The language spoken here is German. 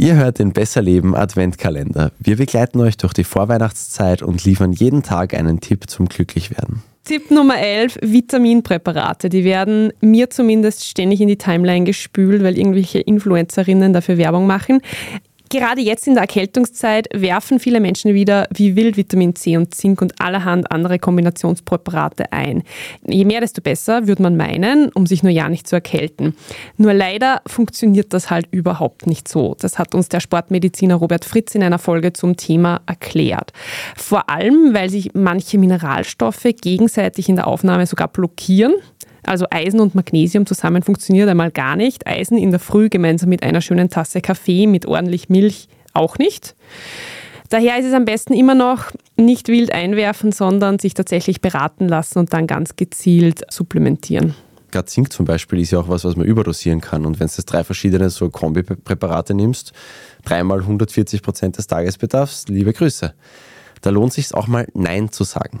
Ihr hört den Besser Leben Adventkalender. Wir begleiten euch durch die Vorweihnachtszeit und liefern jeden Tag einen Tipp zum Glücklichwerden. Tipp Nummer 11, Vitaminpräparate. Die werden mir zumindest ständig in die Timeline gespült, weil irgendwelche Influencerinnen dafür Werbung machen. Gerade jetzt in der Erkältungszeit werfen viele Menschen wieder wie wild Vitamin C und Zink und allerhand andere Kombinationspräparate ein. Je mehr, desto besser, würde man meinen, um sich nur ja nicht zu erkälten. Nur leider funktioniert das halt überhaupt nicht so. Das hat uns der Sportmediziner Robert Fritz in einer Folge zum Thema erklärt. Vor allem, weil sich manche Mineralstoffe gegenseitig in der Aufnahme sogar blockieren. Also Eisen und Magnesium zusammen funktioniert einmal gar nicht. Eisen in der Früh gemeinsam mit einer schönen Tasse Kaffee mit ordentlich Milch auch nicht. Daher ist es am besten immer noch nicht wild einwerfen, sondern sich tatsächlich beraten lassen und dann ganz gezielt supplementieren. Gerade Zink zum Beispiel ist ja auch was, was man überdosieren kann. Und wenn du drei verschiedene so Kombipräparate nimmst, dreimal 140 Prozent des Tagesbedarfs, liebe Grüße. Da lohnt sich auch mal Nein zu sagen.